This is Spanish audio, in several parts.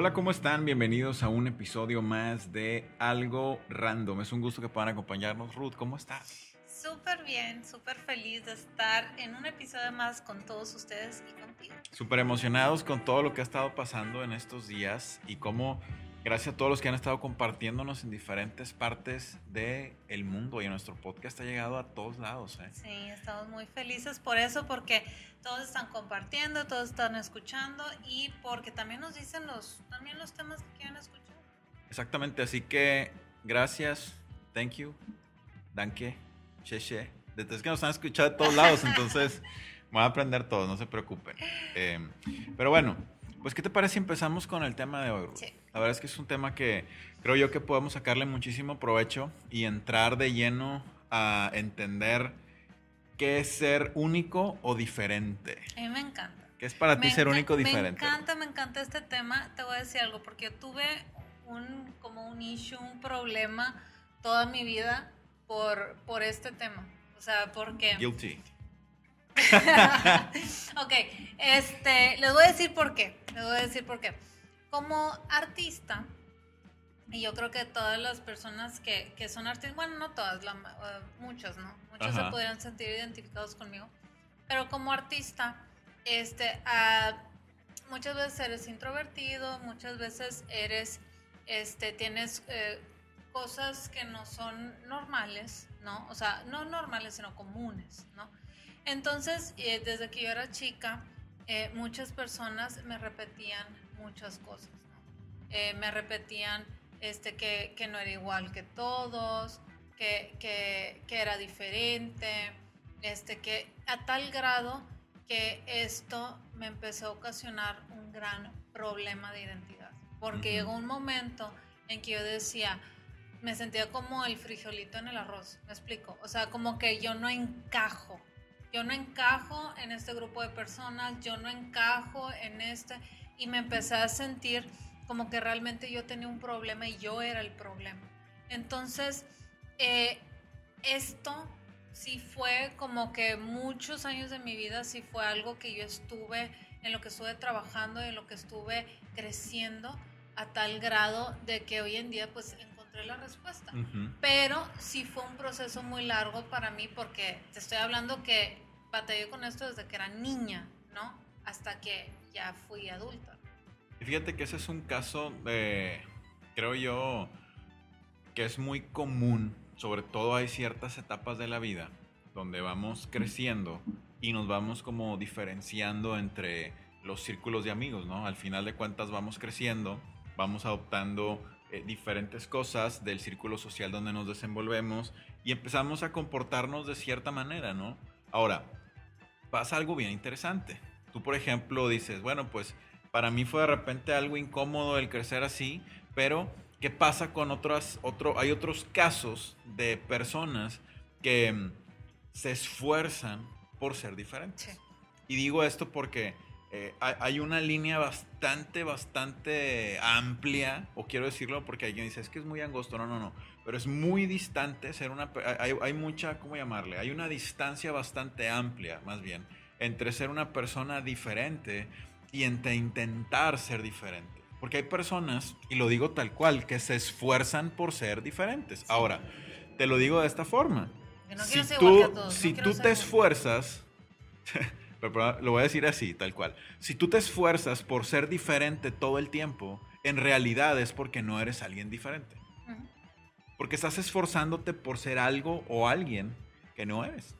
Hola, ¿cómo están? Bienvenidos a un episodio más de Algo Random. Es un gusto que puedan acompañarnos. Ruth, ¿cómo estás? Súper bien, súper feliz de estar en un episodio más con todos ustedes y contigo. Súper emocionados con todo lo que ha estado pasando en estos días y cómo Gracias a todos los que han estado compartiéndonos en diferentes partes del el mundo y nuestro podcast ha llegado a todos lados. ¿eh? Sí, estamos muy felices por eso, porque todos están compartiendo, todos están escuchando y porque también nos dicen los, también los temas que quieren escuchar. Exactamente, así que gracias, thank you, danke, cheche. Desde que nos han escuchado de todos lados, entonces voy a aprender todo, no se preocupen. Eh, pero bueno. Pues, ¿qué te parece si empezamos con el tema de hoy, Ruth? La verdad es que es un tema que creo yo que podemos sacarle muchísimo provecho y entrar de lleno a entender qué es ser único o diferente. A mí me encanta. ¿Qué es para ti ser único o diferente? Me encanta, me encanta este tema. Te voy a decir algo, porque yo tuve un, como un issue, un problema toda mi vida por, por este tema. O sea, porque... Guilty. ok, este, les voy a decir por qué. Les voy a decir por qué. Como artista, y yo creo que todas las personas que, que son artistas, bueno, no todas, la, uh, muchas, ¿no? Muchos se podrían sentir identificados conmigo. Pero como artista, este, uh, muchas veces eres introvertido, muchas veces eres, este, tienes eh, cosas que no son normales, ¿no? O sea, no normales, sino comunes, ¿no? Entonces, eh, desde que yo era chica, eh, muchas personas me repetían muchas cosas. Eh, me repetían este, que, no era igual que todos, que, era diferente, este, que a tal grado que esto me empezó a ocasionar un gran problema de identidad. Porque llegó un momento en que yo decía, me sentía como el frijolito en el arroz, me explico. O sea, como que yo no encajo yo no encajo en este grupo de personas, yo no encajo en este, y me empecé a sentir como que realmente yo tenía un problema y yo era el problema. Entonces, eh, esto sí fue como que muchos años de mi vida, sí fue algo que yo estuve, en lo que estuve trabajando, en lo que estuve creciendo a tal grado de que hoy en día pues encontré la respuesta. Pero sí fue un proceso muy largo para mí porque te estoy hablando que batallé con esto desde que era niña, ¿no? Hasta que ya fui adulta. Y fíjate que ese es un caso de, creo yo, que es muy común, sobre todo hay ciertas etapas de la vida donde vamos creciendo y nos vamos como diferenciando entre los círculos de amigos, ¿no? Al final de cuentas vamos creciendo, vamos adoptando eh, diferentes cosas del círculo social donde nos desenvolvemos y empezamos a comportarnos de cierta manera, ¿no? Ahora, pasa algo bien interesante. Tú, por ejemplo, dices, bueno, pues para mí fue de repente algo incómodo el crecer así, pero ¿qué pasa con otras, otro, hay otros casos de personas que mm, se esfuerzan por ser diferentes? Y digo esto porque eh, hay una línea bastante, bastante amplia, o quiero decirlo porque alguien dice, es que es muy angosto, no, no, no, pero es muy distante ser una, hay, hay mucha, ¿cómo llamarle? Hay una distancia bastante amplia, más bien, entre ser una persona diferente y entre intentar ser diferente. Porque hay personas, y lo digo tal cual, que se esfuerzan por ser diferentes. Ahora, te lo digo de esta forma. si tú, si tú te esfuerzas lo voy a decir así, tal cual. Si tú te esfuerzas por ser diferente todo el tiempo, en realidad es porque no eres alguien diferente. Porque estás esforzándote por ser algo o alguien que no eres.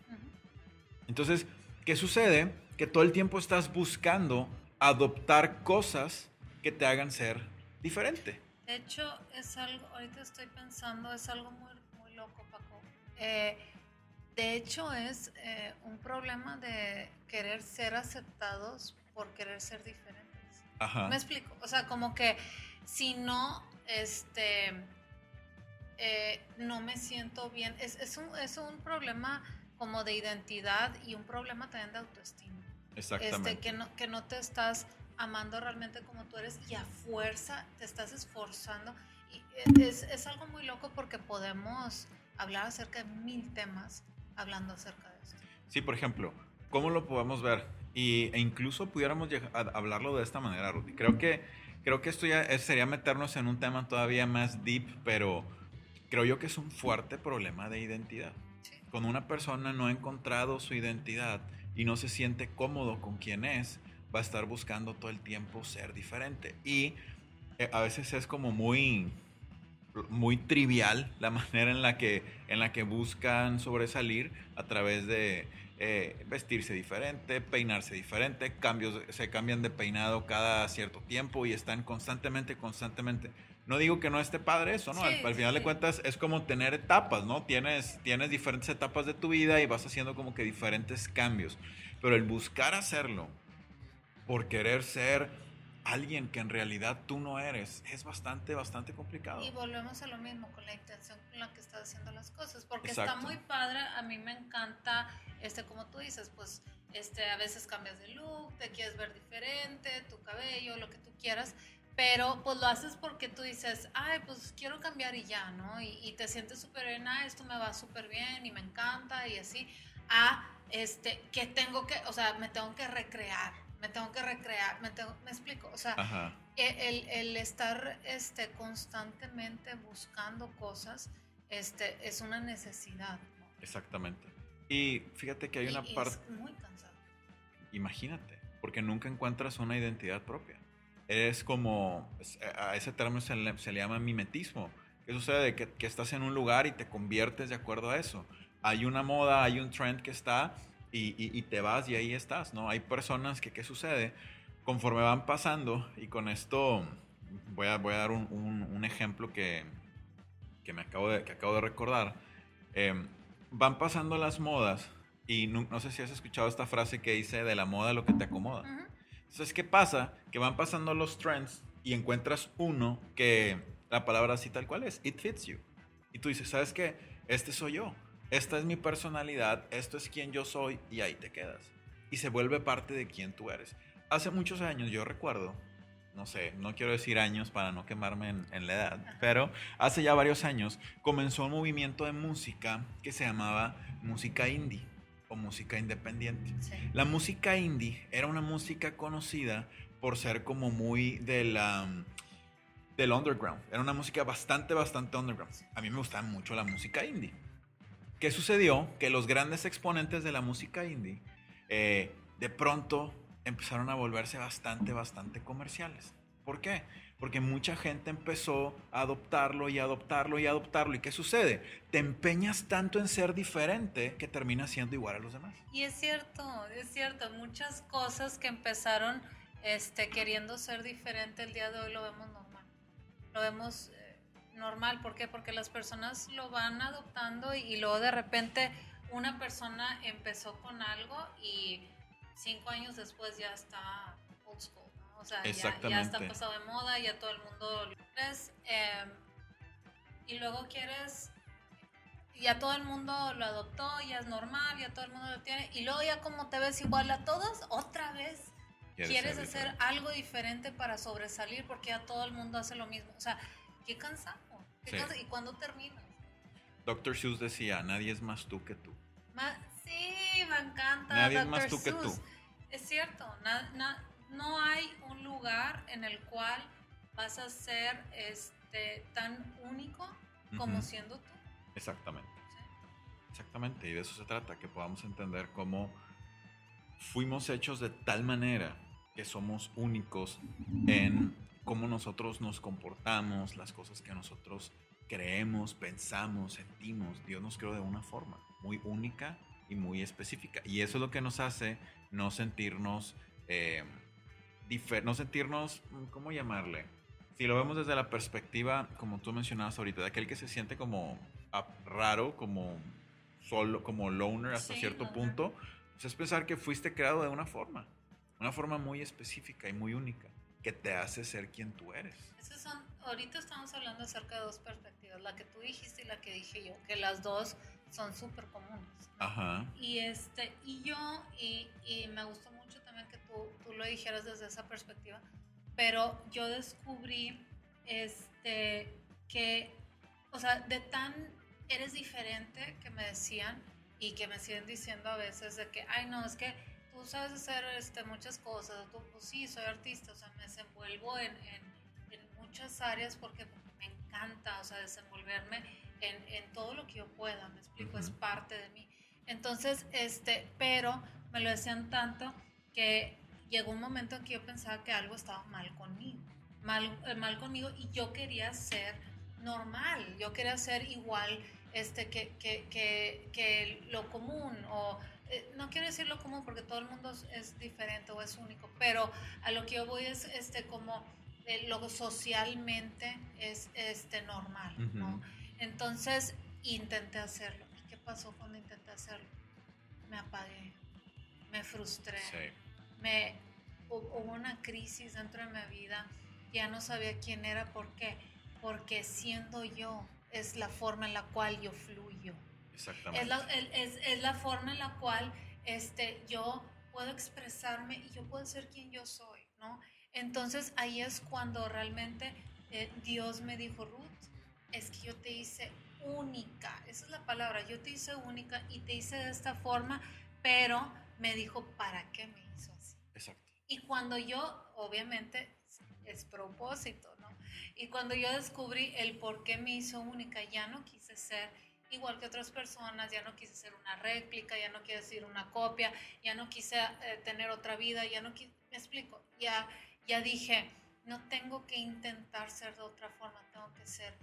Entonces, ¿qué sucede? Que todo el tiempo estás buscando adoptar cosas que te hagan ser diferente. De hecho, es algo, ahorita estoy pensando, es algo muy, muy loco, Paco. Eh, de hecho, es eh, un problema de querer ser aceptados por querer ser diferentes. Ajá. Me explico. O sea, como que si no, este, eh, no me siento bien. Es, es, un, es un problema como de identidad y un problema también de autoestima. Exactamente. Este, que, no, que no te estás amando realmente como tú eres y a fuerza te estás esforzando. Y es, es algo muy loco porque podemos hablar acerca de mil temas hablando acerca de esto. Sí, por ejemplo, ¿cómo lo podemos ver? Y, e incluso pudiéramos a- hablarlo de esta manera, Rudy. Creo que, creo que esto ya sería meternos en un tema todavía más deep, pero creo yo que es un fuerte problema de identidad. Cuando una persona no ha encontrado su identidad y no se siente cómodo con quien es, va a estar buscando todo el tiempo ser diferente. Y eh, a veces es como muy, muy trivial la manera en la que, en la que buscan sobresalir a través de eh, vestirse diferente, peinarse diferente, cambios, se cambian de peinado cada cierto tiempo y están constantemente, constantemente. No digo que no esté padre eso, ¿no? Sí, al, al sí, final de cuentas es como tener etapas, ¿no? Tienes, tienes diferentes etapas de tu vida y vas haciendo como que diferentes cambios. Pero el buscar hacerlo por querer ser alguien que en realidad tú no eres es bastante, bastante complicado. Y volvemos a lo mismo con la intención con la que estás haciendo las cosas, porque Exacto. está muy padre, a mí me encanta, este, como tú dices, pues, este, a veces cambias de look, te quieres ver diferente, tu cabello, lo que tú quieras, pero pues lo haces porque tú dices, ay, pues quiero cambiar y ya, ¿no? Y, y te sientes súper bien, ah, esto me va súper bien y me encanta y así, a, este, que tengo que, o sea, me tengo que recrear, me tengo que recrear, me, tengo, me explico, o sea, Ajá. e- el, el estar este, constantemente buscando cosas este, es una necesidad. ¿no? Exactamente. Y fíjate que hay Y- una parte, es muy cansado. imagínate, porque nunca encuentras una identidad propia. Es como, a ese término se le, llama mimetismo. ¿Qué sucede? Que, estás en un lugar y te conviertes de acuerdo a eso. Hay una moda, hay un trend que está y, y- y te vas y ahí estás, ¿no? Hay personas que, ¿qué sucede? Conforme van pasando, y con esto voy a, voy a dar un, ejemplo que, que me acabo de, que acabo de recordar. Eh, van pasando las modas y no, sé si has escuchado esta frase que dice de la moda lo que te acomoda. Entonces, ¿qué pasa? Que van pasando los trends y encuentras uno que la palabra así tal cual es, it fits you. Y tú dices, ¿sabes qué? Este soy yo. Esta es mi personalidad, esto es quien yo soy y ahí te quedas. Y se vuelve parte de quien tú eres. Hace muchos años yo recuerdo, no sé, no quiero decir años para no quemarme en, en la edad, pero hace ya varios años comenzó un movimiento de música que se llamaba música indie o música independiente. Sí. La música indie era una música conocida por ser como muy de la, del underground. Era una música bastante, bastante underground. A mí me gustaba mucho la música indie. ¿Qué sucedió? Que los grandes exponentes de la música indie eh, de pronto empezaron a volverse bastante, bastante comerciales. ¿Por qué? Porque mucha gente empezó a adoptarlo y adoptarlo y adoptarlo. ¿Y qué sucede? Te empeñas tanto en ser diferente que terminas siendo igual a los demás. Y es cierto, es cierto, muchas cosas que empezaron este, queriendo ser diferente el día de hoy lo vemos normal. Lo vemos eh, normal, ¿por qué? Porque las personas lo van adoptando y, y luego de repente una persona empezó con algo y cinco años después ya está old school. O sea, ya, ya está pasado de moda, ya todo el mundo lo es, eh, y luego quieres ya todo el mundo lo adoptó, ya es normal, ya todo el mundo lo tiene, y luego ya como te ves igual a todos, otra vez quieres ser hacer diferente. algo diferente para sobresalir porque ya todo el mundo hace lo mismo. O sea, qué cansado. qué Sí. cansa- ¿Y cuándo terminas? Dr. Seuss decía, nadie es más tú que tú. Ma- sí, me encanta. Nadie es Dr. más tú que tú. Seuss. Es cierto, na- na- no hay un lugar en el cual vas a ser este, tan único como siendo tú. Exactamente, ¿sí? exactamente. Y de eso se trata, que podamos entender cómo fuimos hechos de tal manera que somos únicos en cómo nosotros nos comportamos, las cosas que nosotros creemos, pensamos, sentimos. Dios nos creó de una forma muy única y muy específica. Y eso es lo que nos hace no sentirnos, eh, no sentirnos, ¿cómo llamarle? Si lo vemos desde la perspectiva, como tú mencionabas ahorita, de aquel que se siente como raro, como solo, como loner hasta Sí, cierto loner. punto, pues es pensar que fuiste creado de una forma, una forma muy específica y muy única. que te hace ser quien tú eres. Esas son, ahorita estamos hablando acerca de dos perspectivas, la que tú dijiste y la que dije yo, que las dos son súper comunes. Ajá. Y, este, y yo, y, y, me gustó mucho que tú, tú lo dijeras desde esa perspectiva, pero yo descubrí este, que, o sea, de tan eres diferente que me decían y que me siguen diciendo a veces de que, ay, no, es que tú sabes hacer este, muchas cosas, tú, pues sí, soy artista, o sea, me desenvuelvo en, en, muchas áreas porque, me encanta, o sea, desenvolverme en, en, todo lo que yo pueda, me explico, es parte de mí. Entonces, este, pero me lo decían tanto que llegó un momento en que yo pensaba que algo estaba mal conmigo, mal, eh, mal conmigo y yo quería ser normal, yo quería ser igual este, que, que, que, que lo común o eh, no quiero decir lo común porque todo el mundo es diferente o es único, pero a lo que yo voy es este como eh, lo socialmente es este normal, ¿no? Entonces intenté hacerlo. ¿Y qué pasó cuando intenté hacerlo? Me apagué, me frustré, me hubo una crisis dentro de mi vida, ya no sabía quién era, ¿por qué? Porque siendo yo es la forma en la cual yo fluyo. Exactamente. Es la, es, es la forma en la cual este, yo puedo expresarme y yo puedo ser quien yo soy, ¿no? Entonces ahí es cuando realmente eh, Dios me dijo, Ruth, es que yo te hice única, esa es la palabra, yo te hice única y te hice de esta forma, pero me dijo, ¿para qué me hizo así? Exacto. Y cuando yo, obviamente, es propósito, ¿no? Y cuando yo descubrí el por qué me hizo única, ya no quise ser igual que otras personas, ya no quise ser una réplica, ya no quise ser una copia, ya no quise eh, tener otra vida, ya no quise, me explico, ya, ya dije, no tengo que intentar ser de otra forma, tengo que ser.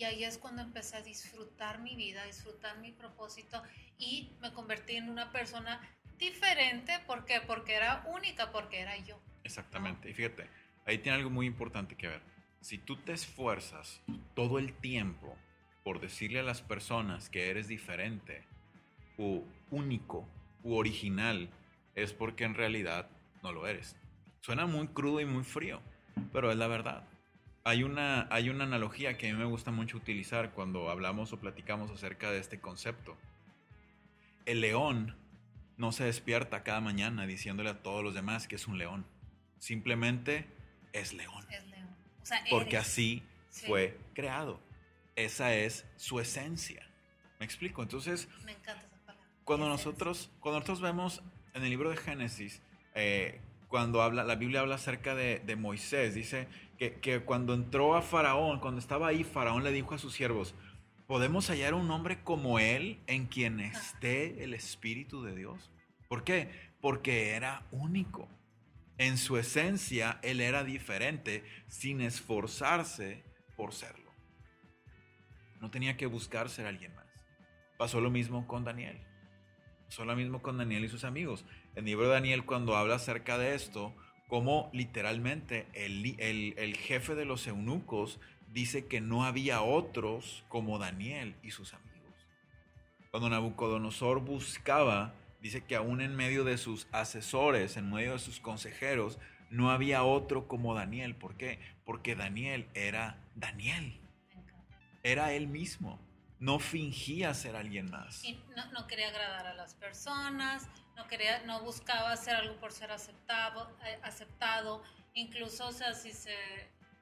Y ahí es cuando empecé a disfrutar mi vida, a disfrutar mi propósito y me convertí en una persona diferente, ¿por qué? Porque era única, porque era yo. Exactamente, y fíjate, ahí tiene algo muy importante que ver. Si tú te esfuerzas todo el tiempo por decirle a las personas que eres diferente o único u original, es porque en realidad no lo eres. Suena muy crudo y muy frío, pero es la verdad. Hay una, hay una analogía que a mí me gusta mucho utilizar cuando hablamos o platicamos acerca de este concepto. El león no se despierta cada mañana diciéndole a todos los demás que es un león. Simplemente es león. Es león. porque así fue creado esa es su esencia. ¿Me explico? Entonces, Me encanta esa palabra. Cuando nosotros, cuando nosotros vemos en el libro de Génesis, eh, cuando habla, la Biblia habla acerca de, Moisés, dice que, que, cuando entró a Faraón, cuando estaba ahí, Faraón le dijo a sus siervos, ¿podemos hallar un hombre como él en quien esté el Espíritu de Dios? ¿Por qué? Porque era único. En su esencia, él era diferente sin esforzarse por serlo. No tenía que buscar ser alguien más. Pasó lo mismo con Daniel. Pasó lo mismo con Daniel y sus amigos. El libro de Daniel cuando habla acerca de esto, como literalmente el, el jefe de los eunucos dice que no había otros como Daniel y sus amigos. Cuando Nabucodonosor buscaba, dice que aún en medio de sus asesores, en medio de sus consejeros, no había otro como Daniel. ¿Por qué? Porque Daniel era Daniel era él mismo. No fingía ser alguien más. Y no, quería agradar a las personas, no, quería, no buscaba hacer algo por ser aceptado, eh, aceptado. Incluso, o sea, si, se,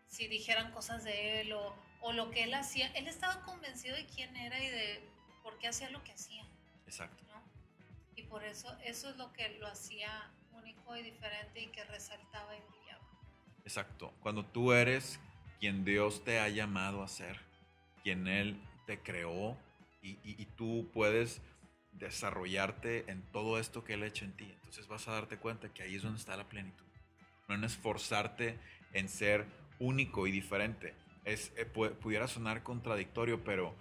si dijeran cosas de él o, o lo que él hacía, él estaba convencido de quién era y de por qué hacía lo que hacía. Exacto. Y por eso, eso es lo que lo hacía único y diferente y que resaltaba y brillaba. Exacto. Cuando tú eres quien Dios te ha llamado a ser quien Él te creó y, tú puedes desarrollarte en todo esto que Él ha hecho en ti. Entonces vas a darte cuenta que ahí es donde está la plenitud. No en esforzarte en ser único y diferente. Es, eh, pudiera sonar contradictorio, pero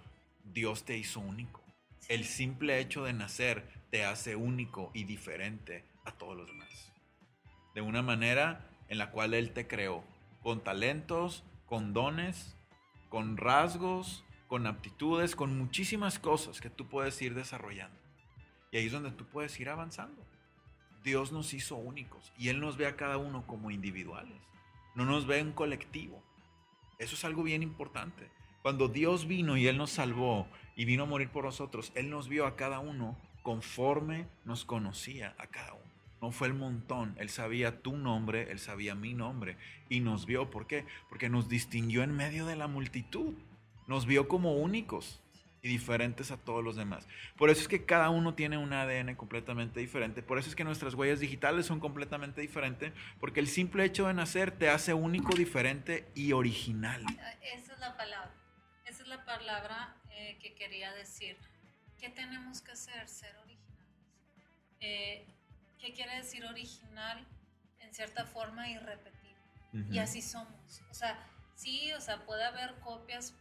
Dios te hizo único. El simple hecho de nacer te hace único y diferente a todos los demás. De una manera en la cual Él te creó, con talentos, con dones, con rasgos, con aptitudes, con muchísimas cosas que tú puedes ir desarrollando. Y ahí es donde tú puedes ir avanzando. Dios nos hizo únicos y Él nos ve a cada uno como individuales, no nos ve en colectivo. Eso es algo bien importante. Cuando Dios vino y Él nos salvó y vino a morir por nosotros, Él nos vio a cada uno conforme nos conocía a cada uno. No fue el montón, Él sabía tu nombre, Él sabía mi nombre y nos vio. ¿Por qué? Porque nos distinguió en medio de la multitud. Nos vio como únicos y diferentes a todos los demás. Por eso es que cada uno tiene un ADN completamente diferente. Por eso es que nuestras huellas digitales son completamente diferentes, porque el simple hecho de nacer te hace único, diferente y original. Esa es la palabra. Esa es la palabra eh, que quería decir. ¿Qué tenemos que hacer? Ser originales. Eh, ¿Qué quiere decir original? En cierta forma irrepetible. Y así somos. O sea, sí, o sea, puede haber copias,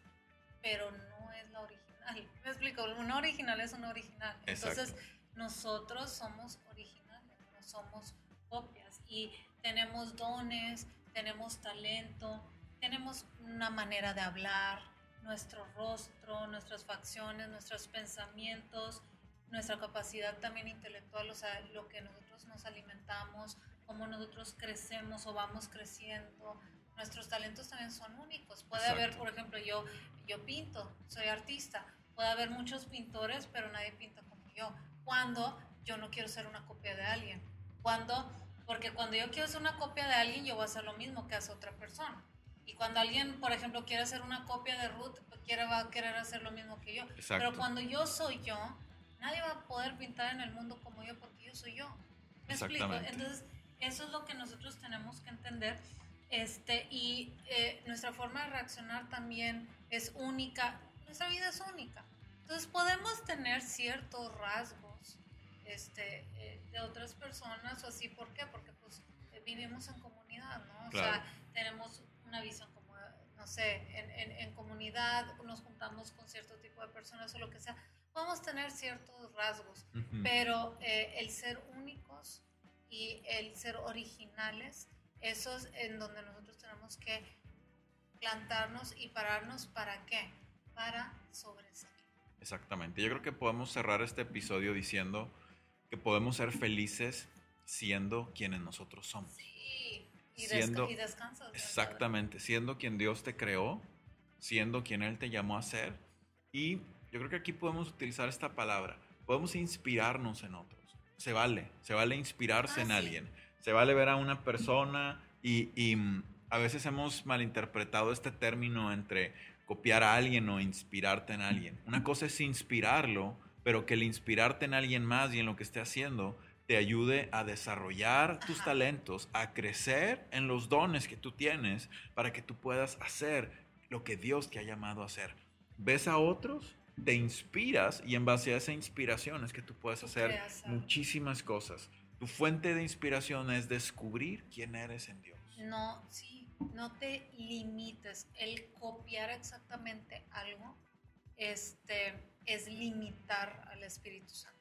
pero no es la original me explico, una original es una original. Entonces, nosotros somos originales, no somos copias. Y tenemos dones, tenemos talento, tenemos una manera de hablar, nuestro rostro, nuestras facciones, nuestros pensamientos, nuestra capacidad también intelectual, o sea, lo que nosotros nos alimentamos, cómo nosotros crecemos o vamos creciendo. Nuestros talentos también son únicos. Puede haber, por ejemplo, yo, yo pinto, soy artista, Puede haber muchos pintores, pero nadie pinta como yo. Cuando yo no quiero ser una copia de alguien. Cuando, porque cuando yo quiero ser una copia de alguien, yo voy a hacer lo mismo que hace otra persona. Y cuando alguien, por ejemplo, quiere hacer una copia de Ruth, quiere, va a querer hacer lo mismo que yo. Pero cuando yo soy yo, nadie va a poder pintar en el mundo como yo porque yo soy yo. ¿Me explico? Entonces, eso es lo que nosotros tenemos que entender. Este, y eh, nuestra forma de reaccionar también es única. Nuestra vida es única. Entonces podemos tener ciertos rasgos este, eh, de otras personas o así. ¿Por qué? Porque pues eh, vivimos en comunidad, ¿no? O sea, tenemos una visión como, no sé, en, en, comunidad, nos juntamos con cierto tipo de personas o lo que sea. Podemos tener ciertos rasgos, pero eh, el ser únicos y el ser originales, eso es en donde nosotros tenemos que plantarnos y pararnos para qué? Para sobresalir. Exactamente. Yo creo que podemos cerrar este episodio diciendo que podemos ser felices siendo quienes nosotros somos. Sí, y, siendo, descansas. Exactamente, siendo quien Dios te creó, siendo quien Él te llamó a ser. Y yo creo que aquí podemos utilizar esta palabra. Podemos inspirarnos en otros. Se vale, se vale inspirarse en ah, alguien. Se vale ver a una persona y, y mm, a veces hemos malinterpretado este término entre copiar a alguien o inspirarte en alguien. Una cosa es inspirarlo, pero que el inspirarte en alguien más y en lo que esté haciendo te ayude a desarrollar tus talentos, a crecer en los dones que tú tienes para que tú puedas hacer lo que Dios te ha llamado a hacer. Ves a otros, te inspiras y en base a esa inspiración es que tú puedes hacer muchísimas cosas. Tu fuente de inspiración es descubrir quién eres en Dios. No, sí, no te limites. El copiar exactamente algo este, es limitar al Espíritu Santo.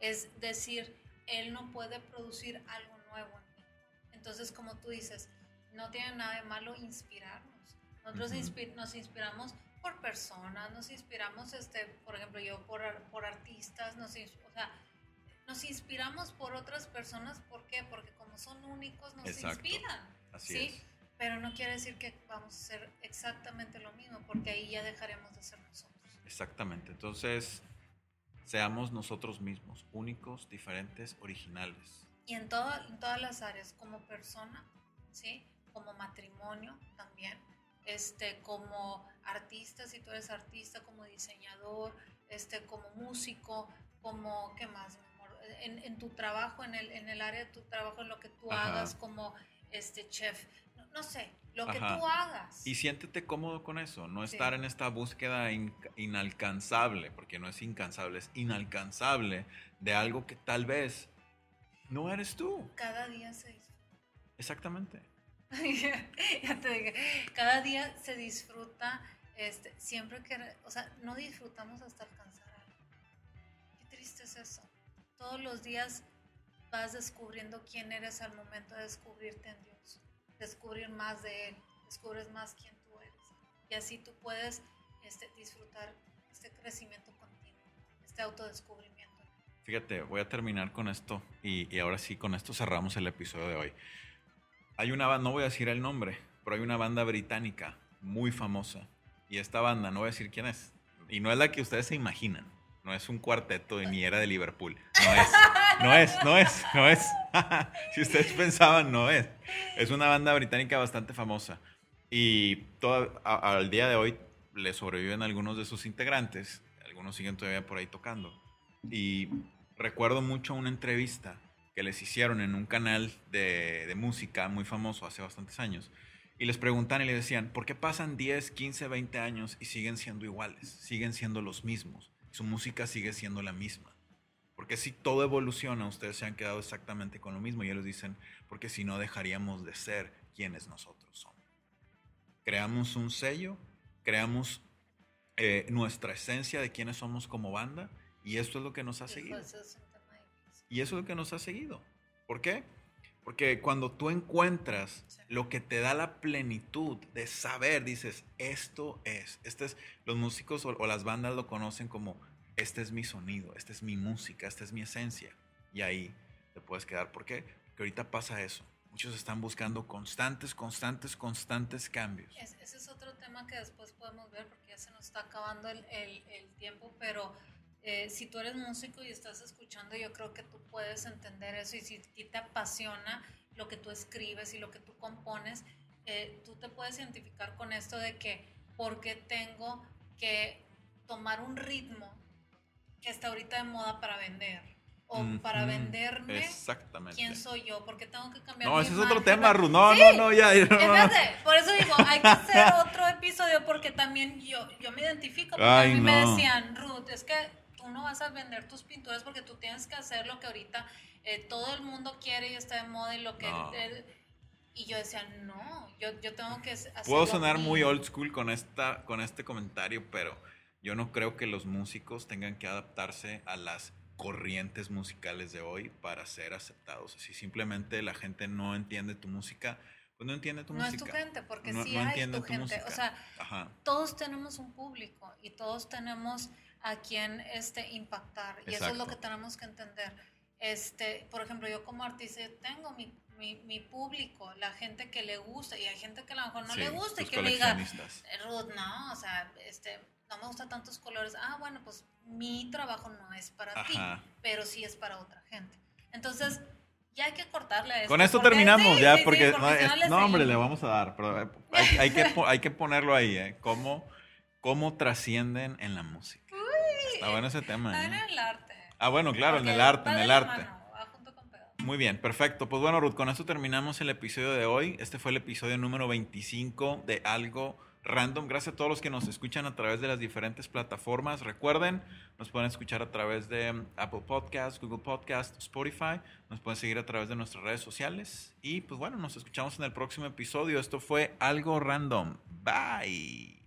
Es decir, Él no puede producir algo nuevo en mí. Entonces, como tú dices, no tiene nada de malo inspirarnos. Nosotros nos inspiramos por personas, nos inspiramos, este, por ejemplo, yo por, por artistas, nos, o sea, nos inspiramos por otras personas. ¿Por qué? Porque como son únicos, nos inspiran. Así ¿sí? Es. Pero no quiere decir que vamos a hacer exactamente lo mismo, porque ahí ya dejaremos de ser nosotros. Exactamente. Entonces, seamos nosotros mismos, únicos, diferentes, originales. Y en, en todas las áreas, como persona, ¿sí? Como matrimonio también, este, como artista, si tú eres artista, como diseñador, este, como músico, como, ¿qué más? En, en tu trabajo, en el, en el área de tu trabajo, en lo que tú hagas como este chef, no sé, lo que tú hagas. Y siéntete cómodo con eso, no estar en esta búsqueda inalcanzable, porque no es incansable, es inalcanzable de algo que tal vez no eres tú. Cada día se disfruta. Exactamente. ya te dije, cada día se disfruta, este, siempre que, o sea, no disfrutamos hasta alcanzar algo. Qué triste es eso. Todos los días vas descubriendo quién eres al momento de descubrirte en Dios descubrir más de Él, descubres más quién tú eres. Y así tú puedes este, disfrutar este crecimiento continuo, este autodescubrimiento. Fíjate, voy a terminar con esto y, y ahora sí, con esto cerramos el episodio de hoy. Hay una banda, no voy a decir el nombre, pero hay una banda británica muy famosa. Y esta banda, no voy a decir quién es. Y no es la que ustedes se imaginan. No es un cuarteto ni era de Liverpool. No es. No es, no es, no es. si ustedes pensaban, no es. Es una banda británica bastante famosa. Y todo, al día de hoy le sobreviven algunos de sus integrantes. Algunos siguen todavía por ahí tocando. Y recuerdo mucho una entrevista que les hicieron en un canal de, de música muy famoso hace bastantes años y les preguntan y les decían, ¿por qué pasan 10, 15, 20 años y siguen siendo iguales? Siguen siendo los mismos. Su música sigue siendo la misma. Porque si todo evoluciona, ustedes se han quedado exactamente con lo mismo. Y ellos dicen, porque si no dejaríamos de ser quienes nosotros somos. Creamos un sello, creamos eh, nuestra esencia de quiénes somos como banda y esto es lo que nos ha seguido. Y eso es lo que nos ha seguido. ¿Por qué? Porque cuando tú encuentras lo que te da la plenitud de saber, dices, esto es, este es, los músicos o, las bandas lo conocen como, este es mi sonido, esta es mi música, esta es mi esencia. Y ahí te puedes quedar. ¿Por qué? Porque ahorita pasa eso. Muchos están buscando constantes, constantes, constantes cambios. ese es otro tema que después podemos ver porque ya se nos está acabando el, tiempo, pero eh, si tú eres músico y estás escuchando, yo creo que tú puedes entender eso y si ti te apasiona lo que tú escribes y lo que tú compones, eh, tú te puedes identificar con esto de que, ¿por qué tengo que tomar un ritmo que está ahorita de moda para vender? o para venderme Exactamente. quién soy yo, porque tengo que cambiar. No, ese es otro tema, Ruth. No, no, no, ya. por eso digo, hay que hacer otro episodio porque también yo, yo me identifico. Porque a mí me decían, Ruth, es que no vas a vender tus pinturas porque tú tienes que hacer lo que ahorita eh, todo el mundo quiere y está de moda y lo que... y yo decía, no, yo, yo tengo que hacer... Puedo sonar muy old school con, esta, con este comentario, pero yo no creo que los músicos tengan que adaptarse a las corrientes musicales de hoy para ser aceptados. Si simplemente la gente no entiende tu música, pues no entiende tu música. No es tu gente, porque sí hay tu, gente. O sea, todos tenemos un público y todos tenemos a quién este, impactar. Y eso es lo que tenemos que entender. Este, por ejemplo, yo como artista tengo mi, mi, público, la gente que le gusta, y hay gente que a lo mejor no le gusta y que me diga, eh, Ruth, no, o sea, este, no me gustan tantos colores. Ah, bueno, pues mi trabajo no es para ti, pero sí es para otra gente. Entonces, ya hay que cortarle a esto. Con esto terminamos, ya, porque, no, hombre, le vamos a dar, pero eh, hay, hay, que, hay que ponerlo ahí, ¿eh? ¿Cómo, cómo trascienden en la música? Está bueno ese tema. en ¿eh? el arte. Ah, bueno, claro, en el arte, en el arte. Muy bien, perfecto. Pues bueno, Ruth, con esto terminamos el episodio de hoy. Este fue el episodio número 25 de Algo Random. Gracias a todos los que nos escuchan a través de las diferentes plataformas. Recuerden, nos pueden escuchar a través de Apple Podcast, Google Podcast, Spotify. Nos pueden seguir a través de nuestras redes sociales. Y pues bueno, nos escuchamos en el próximo episodio. Esto fue Algo Random. Bye.